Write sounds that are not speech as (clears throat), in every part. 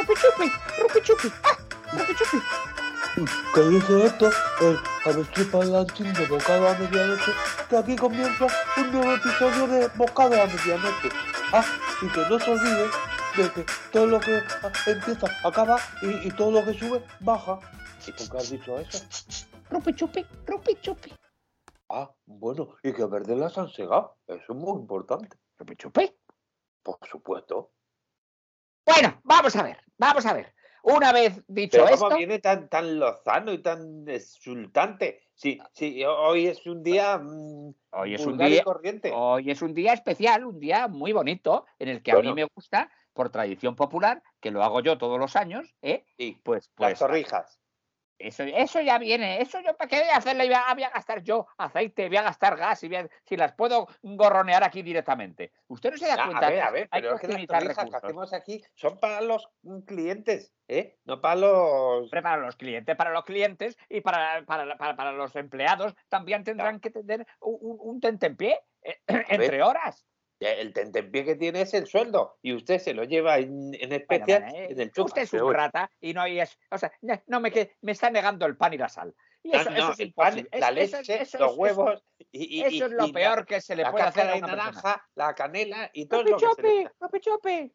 Rupichupi, rupichupi, ah, rupichupi. ¿Qué dice esto? El avestruz parlanchín de Bocado a Medianoche, que aquí comienza un nuevo episodio de Bocado a Medianoche. Ah, y que no se olvide de que todo lo que empieza acaba y, y todo lo que sube baja. ¿Y por qué has dicho eso? Rupichupi, rupichupi, Ah, bueno, y que verde las han segado. Eso es muy importante. rupichupi. Por supuesto. Bueno, vamos a ver, vamos a ver. Una vez dicho Pero esto, ¿cómo viene tan, tan lozano y tan exultante? Si, si hoy es un día mm, hoy es un y día, corriente. hoy es un día especial, un día muy bonito, en el que a mí me gusta, por tradición popular, que lo hago yo todos los años, ¿eh? Sí, Pues, las pues torrijas. Eso, eso ya viene, eso yo para qué voy a hacerle, voy a, voy a gastar yo aceite, voy a gastar gas y voy a- si las puedo gorronear aquí directamente. Usted no se da Ah, cuenta. a ver, que a ver, hay pero es que las que hacemos aquí son para los clientes, ¿eh? No para los... Para los clientes, para los clientes y para, para, para- para los empleados también tendrán que tener un, un, un tentempié eh, (clears throat) entre horas. El tentempié que tiene es el sueldo y usted se lo lleva en, en especial Bueno, bueno, eh, en el chupa. usted es un rata y no hay es, o sea, no, no me que me está negando el pan y la sal. Y no, eso, no, eso es el pan, imposible. la eso- leche, eso los huevos y, y- Eso, es lo y peor la, que se le puede hacer a una persona. naranja, la canela y todo lo que. Chope,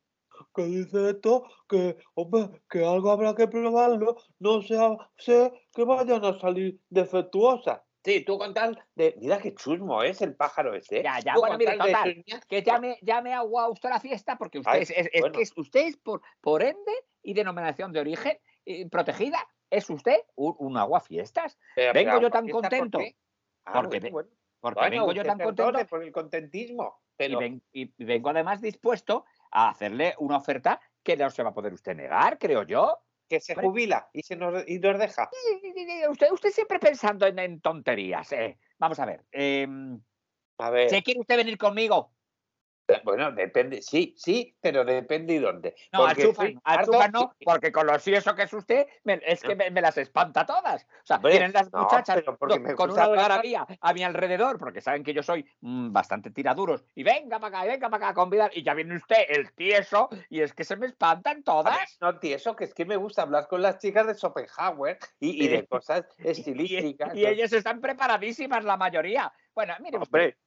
¿Qué dice esto? Que, hombre, que algo habrá que probarlo, no sea, sé que vayan a salir defectuosas. Sí, tú con tal de... Mira qué chusmo es el pájaro este. ¿eh? Ya, ya, Tú bueno, mire, de total, que ya me, ya me ha aguado usted la fiesta porque usted Ay, es, es- es bueno. que es, usted es por, por ende y denominación de origen eh, protegida. Es usted un, un aguafiestas. Pero- vengo pero yo tan ¿fiesta por contento? Ah, porque bueno. Porque Bueno, vengo yo tan contento por el contentismo. y, Pero ven- y- y vengo además dispuesto a hacerle una oferta que no se va a poder usted negar, creo yo. Que se jubila y, se nos, y nos deja. Usted, usted siempre pensando en, en tonterías. eh. Vamos a ver. em, A ver, ¿Se quiere usted venir conmigo? Bueno, depende, sí, sí, pero depende y dónde. No, Porque no, porque con lo eso que es usted, me- es que me, me las espanta todas. O sea, tienen las no, muchachas porque con una a mi alrededor, porque saben que yo soy mm, bastante tiraduros. Y venga para acá, y venga para acá a convidar. Y ya viene usted, el tieso, y es que se me espantan ver, todas. no, tieso, que es que me gusta hablar con las chicas de Schopenhauer y, y de cosas (laughs) Y, estilísticas. y ellas están preparadísimas, la mayoría. Bueno, mire, Hombre,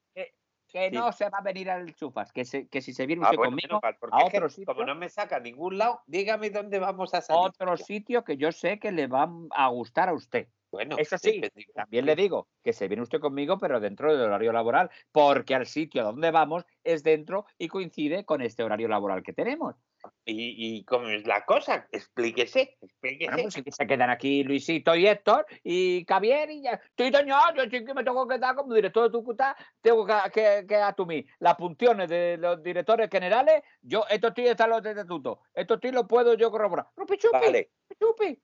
que sí. no se va a venir al Chufas, que, se- que si se viene ah, usted bueno, conmigo mal, porque a es que otro sitio. como no me saca a ningún lado, dígame dónde vamos a salir. otro sitio que yo sé que le va a gustar a usted. Bueno, Eso sí, También le digo que se viene usted conmigo, pero dentro del horario laboral, porque al sitio a donde vamos es dentro y coincide con este horario laboral que tenemos. ¿Y, y cómo es la cosa? Explíquese, explíquese. Bueno, pues que se quedan aquí Luisito y Héctor y Javier y ya. Estoy doña, yo sí que me tengo que dar como director de Tucutá, tengo que, que, que asumir las funciones de los directores generales. Yo, estos tíos están los de estatuto, estos tíos los puedo yo corroborar. Rupi chupi, Vale. chupi.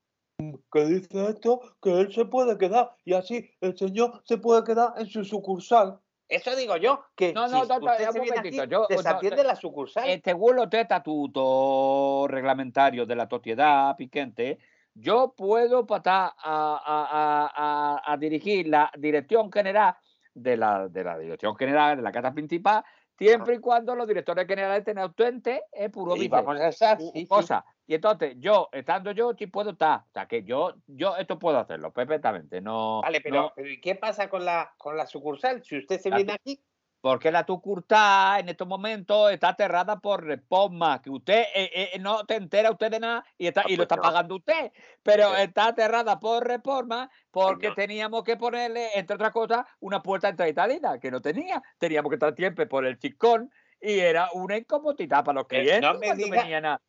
que dice esto, que él se puede quedar y así el señor se puede quedar en su sucursal. Eso digo yo, que No, no, no, no, usted un se viene momentito, aquí, yo- no, la sucursal. Eh, según los estatutos reglamentarios de la sociedad piquente, yo puedo a- a- a- a dirigir la dirección general de la, de la dirección general de la casa principal, siempre y cuando los directores generales estén ausentes, es puro vice, vamos a sí, sí. cosa. Y entonces, yo, estando yo, sí puedo estar. O sea, que yo, yo esto puedo hacerlo perfectamente. No, Vale, pero, no- pero ¿y qué pasa con la, con la sucursal? Si usted se La viene aquí, porque la Tucurtá en estos momentos está aterrada por reforma, que usted eh, eh, no te entera usted de nada y, está, Ah, y lo pues está no. pagando usted, pero Sí. está aterrada por reforma porque no. teníamos que ponerle, entre otras cosas, una puerta y salida, que no tenía. Teníamos que estar siempre por el chicón y era una incomodidad para los Eh, no clientes me cuando diga- venían a,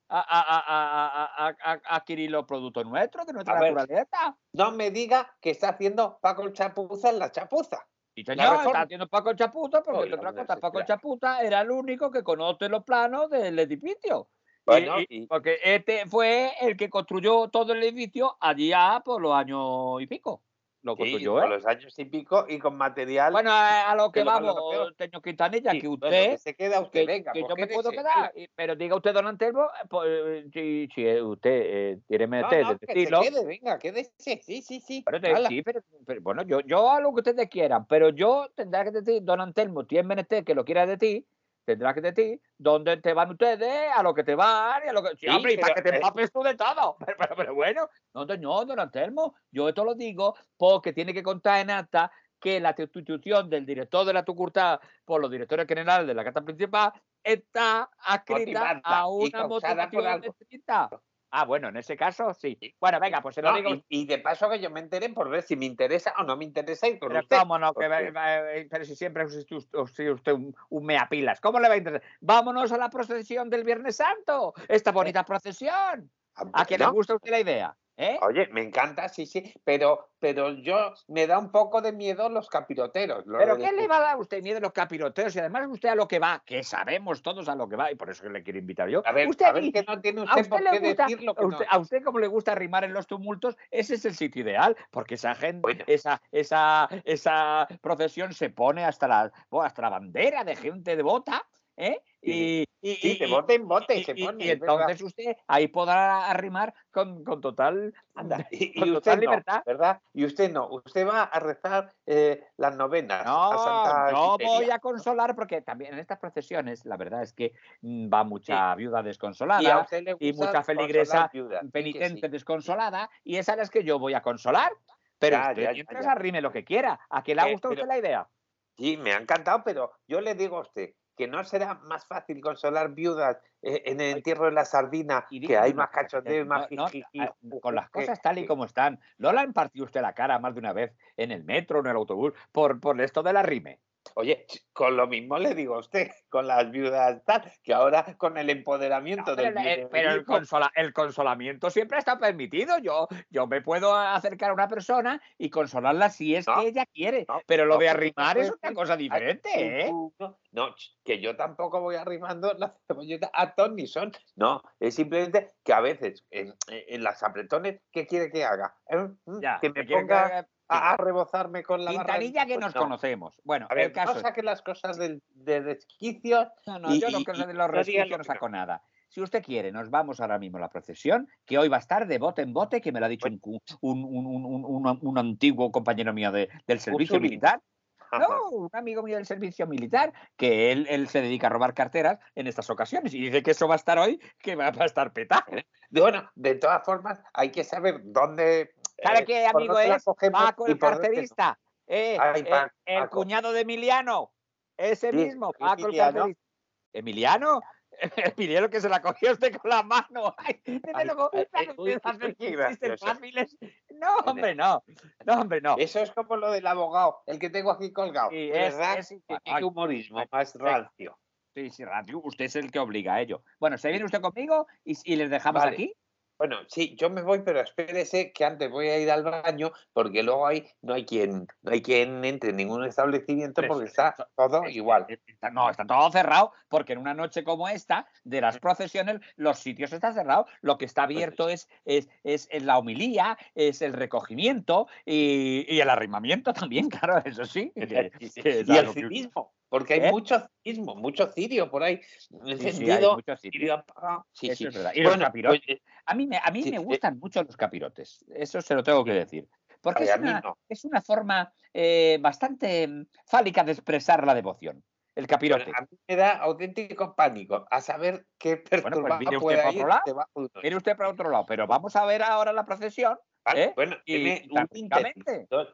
adquirir los productos nuestros, de nuestra naturaleza. no me diga que está haciendo Paco el Chapuza en la chapuza. Y señor, está haciendo Paco el Chapuza, porque entre otras la cosas, Paco. Chapuza era el único que conoce los planos del edificio. Y- Bueno, y- y- porque este fue el que construyó todo el edificio allá por los años y pico. Lo Sí, con ¿eh? los años y pico y con material. Bueno, a, a lo que vamos, lo señor Quintanilla, Sí, que bueno, usted, que se queda usted, que, venga, que pues yo me puedo quedar, y- pero diga usted, don Antelmo, pues, si, si usted eh, quiere No, meter, no, de que se quede, venga, quédese. Sí, sí, sí. Pero sí, pero, pero bueno, yo, yo hago lo que ustedes quieran, pero yo tendré que decir, don Antelmo, tiene menester que lo quiera de ti, tendrá que decir dónde te van ustedes, a lo que te van y a lo que. Sí, Sí, hombre, y para que te eh, empapes tú de todo. (laughs) Pero, pero- pero bueno, no, señor, don Anselmo, yo esto lo digo porque tiene que contar en acta que la sustitución del director de la Tucurtá por los directores generales de la Carta Principal está adscrita a una motivación algo. Ah, bueno, en ese caso sí. Bueno, venga, pues se lo No, digo. y, y de paso que yo me entere por ver si me interesa o no me interesa ir con Pero usted. cómo no, que eh, pero si siempre es usted, usted- un, un meapilas. ¿Cómo le va a interesar? Vámonos a la procesión del Viernes Santo. Esta bonita procesión. ¿A quién le gusta a usted la idea? ¿Eh? Oye, me encanta, sí, sí, pero, pero yo me da un poco de miedo los capiroteros. ¿Pero de qué le va a dar a usted miedo a los capiroteos? Y además usted a lo que va, que sabemos todos a lo que va, y por eso que le quiero invitar yo. A ver, usted a ver aquí- que no tiene usted usted por le qué gusta, decir lo que a no usted, a usted como le gusta rimar en los tumultos, ese es el sitio ideal, porque esa gente, Bueno. esa, esa, esa procesión se pone hasta la, hasta la bandera de gente devota, ¿eh? Y, y- Sí, y- de bote en bote y- se pone. entonces usted ahí podrá arrimar con, con total, Anda, (laughs) y, con usted total no, libertad. ¿verdad? Y usted no, usted va a rezar eh, las novenas a No, Santa no Quiteria. voy a consolar porque también en estas procesiones la verdad es que mm, va mucha viuda desconsolada. Y mucha feligresa que penitente sí. desconsolada y esa es las que yo voy a consolar. Pero Ya, usted ya, ya, mientras ya. arrime lo que quiera. ¿A que le ha Eh, gustado usted la idea? Sí, me ha encantado, pero yo le digo a usted que no será más fácil consolar viudas eh, en el entierro de la sardina, Y que hay más cachondeo y no, más no, jijiji, a- ju, con las cosas tal y como están, ¿no le han partido usted la cara más de una vez en el metro, en el autobús, por, por esto de la rime? Oye, con lo mismo le digo a usted, (laughs) con las viudas tal, que ahora con el empoderamiento No, pero, del el- el- pero el, viuderismo, consola- el consolamiento siempre está permitido. Yo, yo me puedo acercar a una persona y consolarla si es No, que ella quiere. no, pero lo de pero arrimar es una cosa diferente, ¿eh? No, que yo tampoco voy arrimando (laughs) la cebolleta a ton ni son. No, es simplemente que a veces en, en las apretones, ¿qué quiere que haga? ¿Eh? ¿Mm? Ya, que me ponga a, a rebozarme con la barra. Quintanilla que Pues nos no. conocemos. Bueno, A ver, el caso no es- saque las cosas del, de desquicios. No, no, y- yo no y- de los resquicios no que saco nada. Si usted quiere, nos vamos ahora mismo a la procesión, que hoy va a estar de bote en bote, que me lo ha dicho un, un, un- un- antiguo compañero mío de- del servicio militar. (laughs) No, un amigo mío del servicio militar, que él, él se dedica a robar carteras en estas ocasiones y dice que eso va a estar hoy, que va a estar petado. Bueno, de todas formas, hay que saber dónde. ¿Sabe eh, qué amigo es? Paco el carterista. eh, Ay, eh, el cuñado de Emiliano. Ese Sí, mismo, Paco el carterista. ¿Emiliano? (laughs) Emiliano que se la cogió usted con la mano. (laughs) Ay, desde luego, eh, ¿sabe eh, usted uy, hacer qué chistes gracioso. fáciles? No, hombre, no. No, hombre, no. Eso es como lo del abogado, el que tengo aquí colgado. Sí, es- verdad, es qué- humorismo ay, más rancio. Sí, sí, Radio, usted es el que obliga a ello. Bueno, ¿se viene usted conmigo y, y les dejamos Vale. aquí? Bueno, sí, yo me voy, pero espérese que antes voy a ir al baño porque luego ahí no hay quien, no hay quien entre en ningún establecimiento porque está todo igual. está- no, está todo cerrado, porque en una noche como esta, de las procesiones, los sitios están cerrados. Lo que está abierto es, es, es, la homilía, es el recogimiento y, y el arrimamiento también, (laughs) claro, eso sí. que- Sí, sí. que es Y el cinismo, porque hay ¿Eh? mucho cinismo, mucho cirio por ahí sí, sí, hay encendido. muchos sitios. cirio apagado. Sí, Eso sí. es verdad. Y los Bueno, capirotes. pues, eh, A mí me, a mí Sí, me eh. gustan mucho los capirotes, eso se lo tengo que decir. Porque es una, no. es una forma eh, bastante mm, fálica de expresar la devoción. El Bueno, capirote. a mí me da auténtico pánico a saber qué pues perturbado mire usted puede para ir otro lado. Mire usted para otro lado, pero vamos a ver ahora la procesión. Vale, ¿eh? Bueno, Y un intento,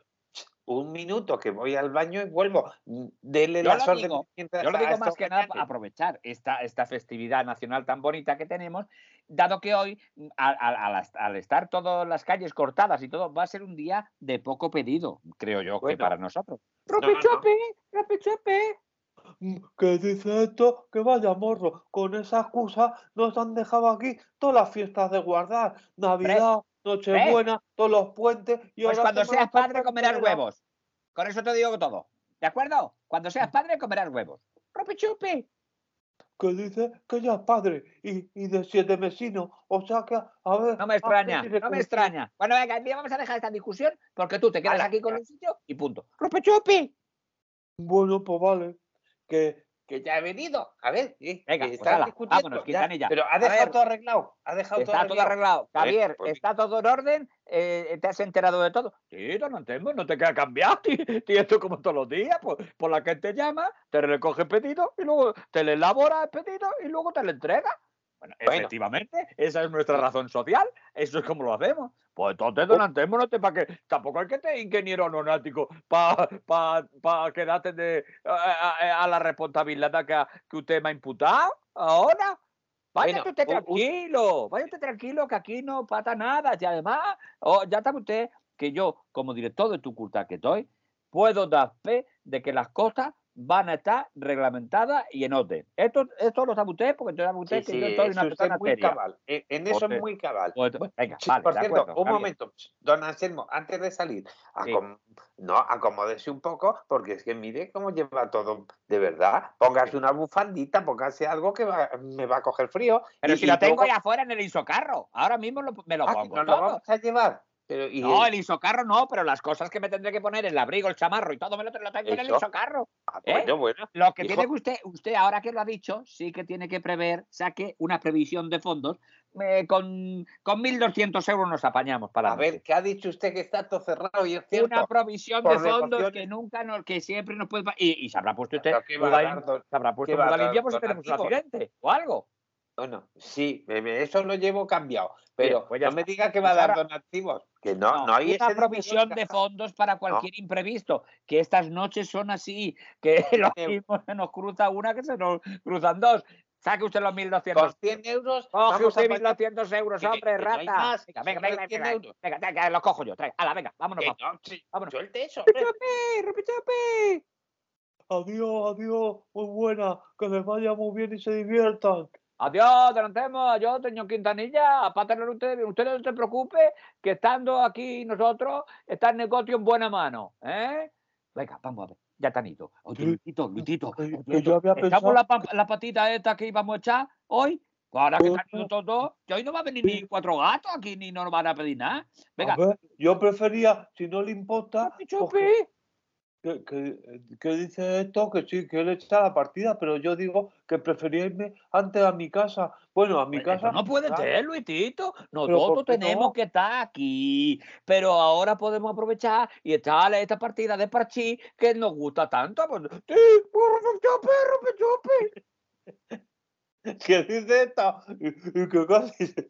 un minuto que voy al baño y vuelvo. Dele digo, mientras Yo lo digo más que nada para aprovechar esta, esta festividad nacional tan bonita que tenemos, dado que hoy, mm, al, al- al est- al estar todas las calles cortadas y todo, va a ser un día de poco pedido, creo yo, que para nosotros. no, no. ¡Ropechope! ¡Ropechope! Mm, ¿Qué dice esto? Que vaya morro. Con esa excusa nos han dejado aquí todas las fiestas de guardar. Navidad, Nochebuena, todos los puentes. Y Pues ahora cuando seas padre comerás huevos. Con eso te digo todo. ¿De acuerdo? Cuando seas padre comerás huevos. ¡Ropechope! Que dice que ya es padre y, y de siete mesinos. O sea que, a ver. No me ¿a qué extraña, no me extraña. Bueno, venga, mira, vamos a dejar esta discusión porque tú te quedas aquí con el sitio y punto. ¡Ropechope! Bueno, pues vale. Que Que ya he venido. A ver, eh, Venga, pues ala, discutiendo, vámonos, ya. Pero ha dejado ver, todo arreglado. Ha dejado Está todo arreglado. Javier, está todo en orden. Eh, ¿te has enterado de todo? Sí, don Anselmo, no te queda cambiado, (laughs) y esto como todos los días, pues, por la que te llama, te recoge el pedido y luego te le elabora el pedido y luego te lo entrega. Bueno, Bueno. efectivamente, esa es nuestra razón social, eso es como lo hacemos. Pues entonces, don Anselmo, no te para que tampoco hay que te ingeniero aeronáutico para pa, pa quedarte de, a, a- a la responsabilidad que, que usted me ha imputado ahora. Váyate Bueno, usted tranquilo, váyate tranquilo que aquí no pasa nada. Y además, oh, ya sabe usted que yo, como director de tu culta que estoy, puedo dar fe de que las cosas van a estar reglamentadas y en orden. Esto, esto lo sabe usted porque sabe usted Sí, que yo sí, soy es una persona muy seria. cabal. En, en eso es muy cabal. Pues, venga, Sí, vale, por cierto, acuerdo, un momento, don Anselmo, antes de salir, Sí. acom- no, acomódese un poco, porque es que mire cómo lleva todo de verdad. Póngase una bufandita, póngase algo que va- me va a coger frío. Pero y- si y lo tengo ahí afuera en el isocarro, ahora mismo lo- me lo Ah, pongo nos lo vamos a llevar. Pero, y No, el- el isocarro no, pero las cosas que me tendré que poner, el abrigo, el chamarro y todo me lo, lo tengo en el isocarro. ah, ¿eh? bueno, bueno. Lo que Hijo. tiene que usted, usted ahora que lo ha dicho, sí que tiene que prever, saque una previsión de fondos. eh, con, con 1.200 euros nos apañamos para A ver. ¿qué ha dicho usted que está todo cerrado y es cierto? Una provisión por de fondos que nunca nos, que siempre nos puede. Y, y se habrá puesto usted Pero ¿qué va a muda, dar, don- se habrá puesto por si tenemos un accidente o algo. Bueno, sí, eso lo llevo cambiado. Pero pues ya no me diga que va a dar ahora- donativos. Que no, no, No, hay una provisión de fondos para (laughs) cualquier imprevisto. Que estas noches son así, que (laughs) lo mismo se nos cruza una que se nos cruzan dos. Saque usted los 1.200 Con 100 euros. Coge usted pagar- 1.200 euros, Que- hombre, que no hay rata. más, venga, venga, venga, hay 100 venga, euros. venga, venga, los cojo yo. Trae. Hala, venga, vámonos. No, sí, Vámonos. Suelte eso. hombre. ¡Rupichupi! Adiós, adiós, muy buena, que les vaya muy bien y se diviertan. Adiós, delantemos, adiós, señor Quintanilla. Para tener usted, usted no se preocupe, que estando aquí nosotros, está el negocio en buena mano. ¿eh? Venga, vamos a ver. Ya han ido. Oye. Luisito, Luisito, yo ¿echamos la, la patita esta que íbamos a echar hoy? Ahora que están ido no. todos dos, que hoy no va a venir ni cuatro gatos aquí, ni nos van a pedir nada. Venga, A ver, yo prefería, si no le importa, Chupi, chupi. Que, que, que dice esto, que sí, que él está la partida, pero yo digo que prefería irme antes a mi casa. Bueno, a mi Pues casa. no puede ah, ser, Luisito. ¿por Nosotros tenemos no? que estar aquí. Pero ahora podemos aprovechar y echarle esta partida de parchí que nos gusta tanto. Pues, sí, rupe, chupi. (laughs) ¿Qué dice esto? Y, que casi se.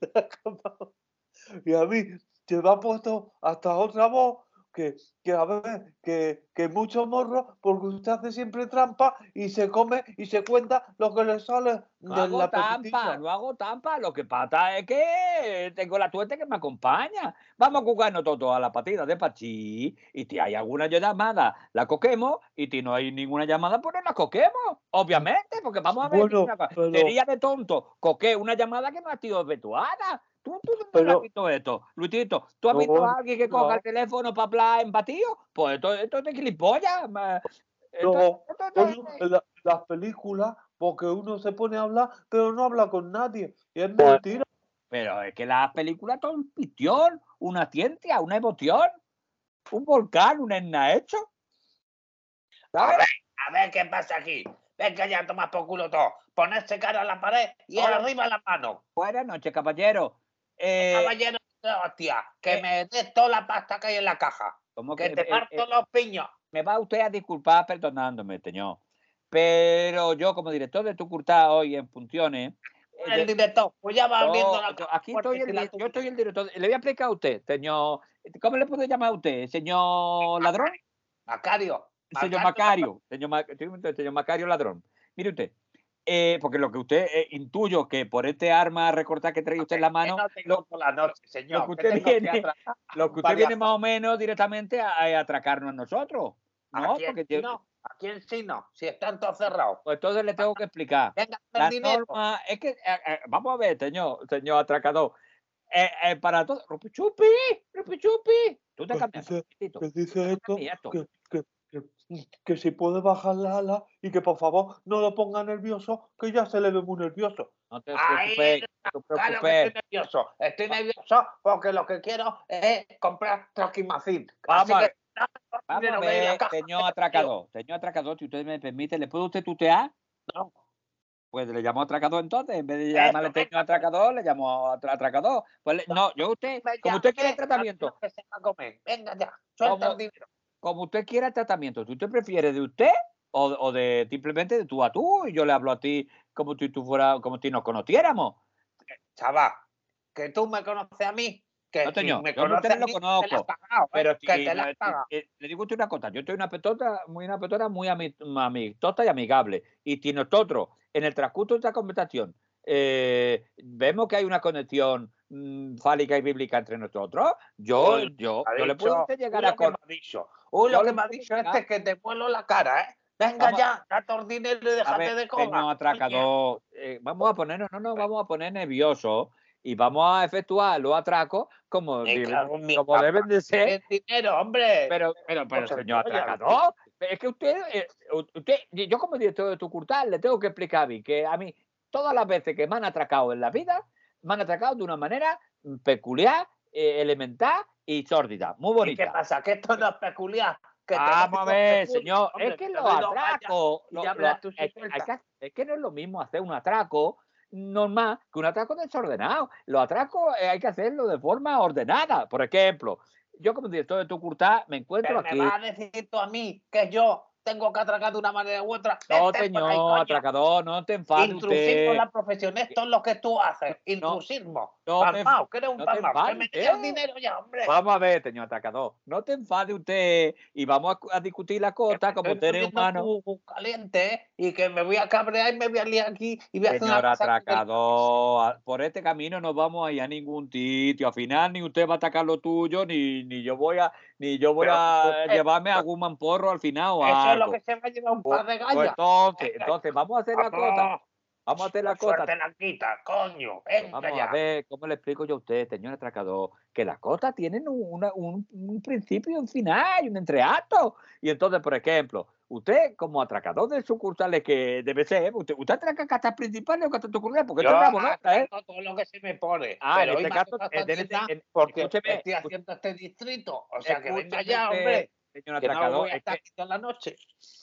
Y a mí se me ha puesto hasta otra voz que, que a ver, que, que mucho morro, porque usted hace siempre trampa y se come y se cuenta lo que le sale No de hago la tampa, no hago tampa. Lo que pasa es que tengo la suerte que me acompaña. Vamos a jugarnos todos a la partida de parchí. Y si hay alguna llamada, la coquemos. Y si no hay ninguna llamada, pues no la coquemos. Obviamente, porque vamos a ver. Bueno, una cosa, pero- Sería de tonto coqué una llamada que no ha sido efectuada. ¿Tú, tú dónde Pero- has visto esto? Luisito, ¿tú has No, visto a alguien que coja no. el teléfono para hablar en batido? Pues esto, esto es de gilipollas. esto- No, esto es la- las películas, porque uno se pone a hablar, pero no habla con nadie. Y es Pues- mentira. Pero es que las películas son ficción, una ciencia, una emoción, un volcán, un hecho. A ver, a ver qué pasa aquí. Venga ya, toma por culo todo. Ponerse cara a la pared y Hola. arriba la mano. Buenas noches, caballero. Eh, Caballero, hostia, que eh, me des toda la pasta que hay en la caja. ¿cómo Que que- te parto los piños. me va usted a disculpar perdonándome, señor. Pero yo, como director de tu curta hoy en funciones, eh, El de- director, pues ya va no, abriendo la yo- aquí estoy el, la yo estoy el director. Le voy a explicar a usted, señor. ¿Cómo le puedo llamar a usted? ¿Señor ladrón? Macario. señor Macario, señor, Ma- sí, usted, señor Macario Ladrón. Mire usted, eh, porque lo que usted eh, intuyo que por este arma recortada que trae usted en la mano, la noche, señor. lo que usted que viene- lo que usted viene más o menos directamente a, a atracarnos a nosotros. ¿A ¿No? quién Porque sí yo- no? ¿A quién sí no? Si están todos cerrados. pues entonces le tengo que explicar. (laughs) Venga, La norma es que, eh, eh, vamos a ver, señor, señor atracador. Eh, eh, para todo, Rupi Chupi, Rupi Chupi. Tú te Pues cambias. dice- Luisito, que dice esto, y esto. que, que, si puede bajar la ala y que por favor no lo ponga nervioso, que ya se le ve muy nervioso. No te preocupes, no te Claro preocupes. estoy nervioso. Estoy nervioso porque lo que quiero es comprar Trasquimacin. Vamos que a ver, señor atracador, señor atracador, si usted me permite, ¿le puede usted tutear? No. Pues le llamo atracador entonces, en vez de llamarle técnico atracador, le llamo atra- atracador. Pues le- no, yo usted, como usted quiere el tratamiento. Venga ya, suelta el dinero. Como usted quiera el tratamiento, si usted prefiere de usted o, o de simplemente de tú a tú, y yo le hablo a ti como si tú fuera, como si nos conociéramos. Chaval, que tú me conoces a mí, que No, si señor, me yo conoces a lo te la conozco, has pagado, ¿eh? Pero que te la has pagado. eh, eh, le digo usted una cosa, yo estoy una petota, muy una petona muy ami- amistosa y amigable. Y si nosotros, en el transcurso de esta conversación, eh, vemos que hay una conexión mm, fálica y bíblica entre nosotros, yo, yo, yo le puedo llegar a me con... ha dicho. Uy, lo que me ha dicho este que te vuelo la cara, ¿eh? Venga Vamos- ya, date el dinero y déjate de comer. señor atracador, eh, vamos a ponernos, no nos vamos a poner nerviosos y vamos a efectuar los atracos como, como deben de ser El dinero, hombre. Pero, pero, pero, Ocho señor atracador, es que usted, eh, usted, yo como director de Tucurtal le tengo que explicar a mí que a mí, todas las veces que me han atracado en la vida, me han atracado de una manera peculiar, eh, elemental y sórdida, muy ¿Y qué bonita. pasa? Que esto no es peculiar. Que Vamos a ver, señor, Hombre, es que los atracos, lo- lo- es, que es no es lo mismo hacer un atraco normal que un atraco desordenado. Los atracos eh, hay que hacerlo de forma ordenada. Por ejemplo, yo como director de Tucurtal me encuentro Pero me aquí. vas a decir tú a mí que yo tengo que atracar de una manera u otra. No, por ahí, señor atracador, no te enfades Intrusismo usted. en la profesión, esto es lo que tú haces. Intrusismo. no te- palmao, que eres un no palmao. Que me usted. el dinero ya, hombre. Vamos a ver, señor atracador, no te enfade usted y vamos a, a discutir la cosa como humanos. muy- muy caliente ¿eh? y que me voy a cabrear y me voy a liar aquí y voy a hacer una atracador, por este camino no vamos a ir a ningún sitio. Al final ni usted va a atacar lo tuyo, ni, ni yo voy a, ni yo voy Pero, a usted- llevarme a algún mamporro al final es. Lo que se va a llevar un Pues- par de pues gallas. entonces, Venga, entonces vamos a hacer la cosa, Vamos, vamos a hacer la cosa. suerte la quita, coño. Vamos ya. a ver cómo le explico yo a usted, señor atracador, que las cosas tienen un, una- un- un principio y un final un entreacto. Y entonces, por ejemplo, usted como atracador de sucursales que debe ser, usted, usted atraca casas principales o casas sucursales, porque Yo esto es una bonota, ¿eh? todo lo que se me pone. Ah, en pero este me ha caso, en este- en- porque escúcheme, estoy haciendo este distrito. O sea, que venga ya, hombre. Señor Que no atracador, voy a es que- la noche.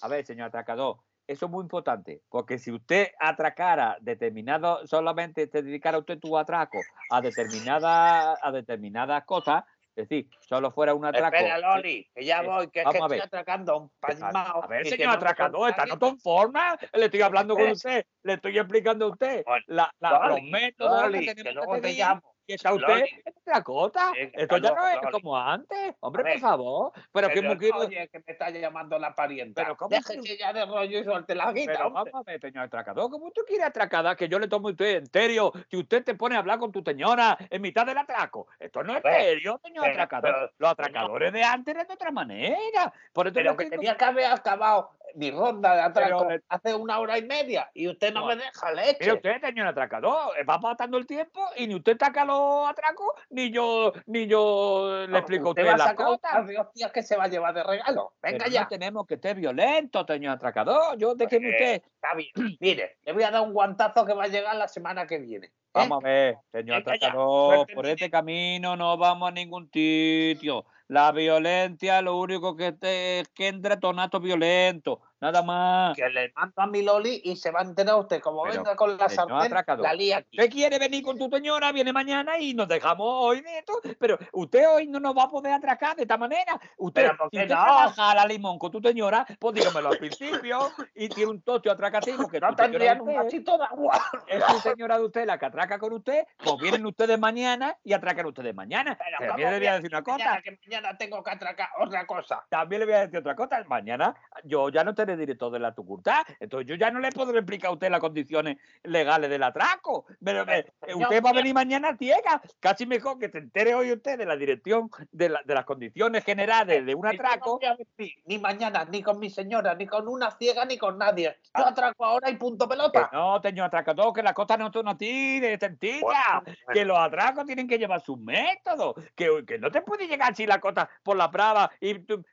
a ver, señor atracador, eso es muy importante, porque si usted atracara determinado, solamente se dedicara usted tu atraco a determinadas, a determinadas cosas, es decir, solo fuera un atraco. Espera, Loli, que ya eh, voy, que es que estoy atracando a un palmao. A ver, señor no atracador, está no en forma. Le estoy hablando con Eh. (laughs) usted, le estoy explicando a usted la, la- los Loli, métodos Loli, que luego te llamo. Y está usted Loli. en otra cosa. Eh, Esto ya no es Loli. como antes. Hombre, por favor. Pero que Pero muy quiero- oye, que me está llamando la parienta. Pero ¿cómo Déjese ya de rollo y suelte la guita, Pero hombre. vamos a ver, señor atracador, como usted quiere atracada, que yo le tomo a usted en serio, si usted te pone a hablar con tu señora en mitad del atraco. Esto no es serio, señor pero- atracador. pero- Los atracadores de antes eran de otra manera. Por eso Pero que tenía que haber acabado mi ronda de atraco Pero hace una hora y media y usted no No. me deja leche. Mire usted, señor atracador, eh, va pasando el tiempo y ni usted saca los atracos, ni yo, ni yo le explico usted usted va a la cosa. hostias que se va a llevar de regalo. Venga Pero ya. no tenemos que ser violentos, señor atracador. Yo, déjeme Eh, usted. Está bien. Mire, le voy a dar un guantazo que va a llegar la semana que viene. ¿Eh? Vamos a ver, señor suerte por este camino no vamos a ningún sitio. La violencia lo único que te es que entra tonato violento, nada más. Que le mando a mi Loli y se va a enterar usted. Como Pero, venga con la sartén, la lía aquí. Usted quiere venir con tu señora, viene mañana y nos dejamos hoy de esto, pero usted hoy no nos va a poder atracar de esta manera. Usted, Pero, ¿por si usted no? trabaja a la limón con tu señora, pues dígamelo al principio y tiene un tocho atracativo que No de un vasito de agua. es su señora de usted la que atraca con usted, pues vienen ustedes mañana y atracan ustedes mañana. Pero También ¿cómo le voy a decir una Mañana, cosa, que mañana tengo que atracar otra cosa. también le voy a decir otra cosa. Mañana yo ya no seré director de la tucurtad, entonces yo ya no le podré explicar a usted las condiciones legales del atraco. Pero, eh, usted va a venir mañana ciega, casi mejor que se entere hoy usted de la dirección de, la- de las condiciones generales de un no atraco. a venir ni mañana, ni con mi señora, ni con una ciega, ni con nadie. Yo atraco ahora y punto Que pelota. no, señor atracador, que las cosas no son así de que los atracos tienen que llevar sus métodos, que, que no te puede llegar así la cosa por la brava y tú-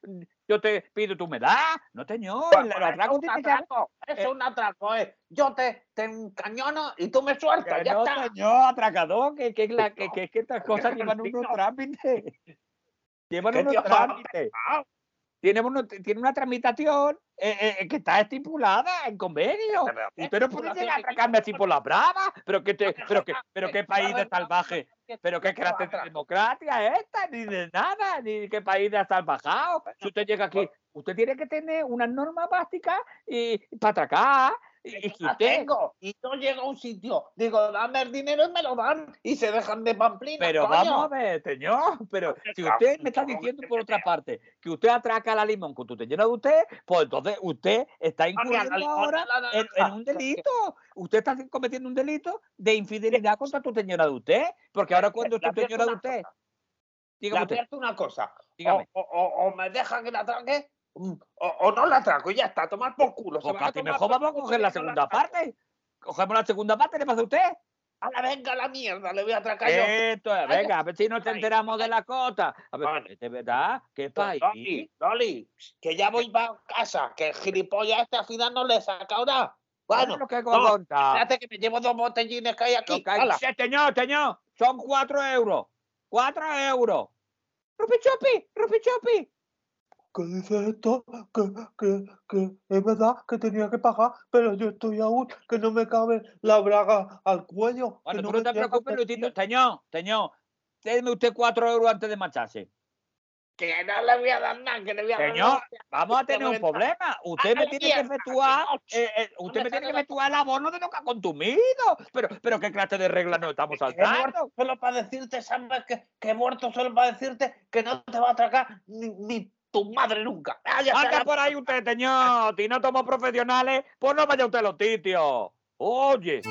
yo te pido tu me das. No, señor, Pues, los atracos es un tienen que atraco, es eh, un atraco, eh. Yo te, te encañono y tú me sueltas, ya no, está. señor, atracador, que, que, la- que, que- que estas cosas (laughs) llevan unos no. trámites. Llevan ¿Qué unos trámites. Tiene, uno- tiene una tramitación eh, eh, que está estipulada en convenio. Pero, ¿qué Usted no puede estipulación llegar a atracarme así por la brava. Pero qué, te, pero qué, pero qué país de salvaje. Pero qué ¿Qué va a clase de democracia es esta, ni de nada, ni qué país de salvajado. Si usted llega aquí, usted tiene que tener unas normas básicas y, para atracar. Y, usted, tengo. Y yo llego a un sitio, digo, dame el dinero y me lo dan. Y se dejan de pamplina. Pero coño. vamos a ver, señor. Pero si usted me está diciendo que por te otra parte que usted atraca la limón con tu llena de usted, pues entonces usted está incurriendo ahora en, un delito. Usted está cometiendo un delito de infidelidad contra tu señora de usted. Porque ahora cuando tu señora de usted. Dígame usted, una cosa. O, dígame. o- o- o me deja que la atraque mm, o, o no la atraco y ya está, tomar por culo. Porque a a ti tomar mejor vamos a coger la no segunda parte. Cogemos la segunda parte, ¿le pasa a usted? A la venga la mierda, le voy a atracar yo. Esto venga, a ver si nos ay, enteramos de la cosa. A ver, Vale. ¿de verdad? ¿Qué país? Loli, Loli, que ya voy para casa, que el gilipollas este al final no le he sacado nada. Bueno, lo que no, espérate que me llevo dos botellines que hay aquí. que hay-. Sí, señor, señor, son cuatro euros. Cuatro euros. Rupi Chupi, Rupi Chupi. ¿Qué dice esto? Que, que, que es verdad que tenía que pagar, pero yo estoy aún que no me cabe la braga al cuello. Bueno, que tú no te preocupes, Luisito. Señor, señor, déme usted cuatro euros antes de marcharse. Que no le voy a dar nada, que le voy a dar Señor, vamos a Te tener un problema. Usted me tiene que efectuar, eh, eh, usted me tiene que efectuar el abono de lo que ha consumido. Pero, pero qué clase de reglas nos estamos He saltando. muerto solo para decirte, ¿sabes? Que, que he muerto solo para decirte que no te va a atracar ni, ni tu madre nunca. Ya Anda está, por ahí usted, señor. Si no somos profesionales, pues no vaya usted a los sitios. Oye.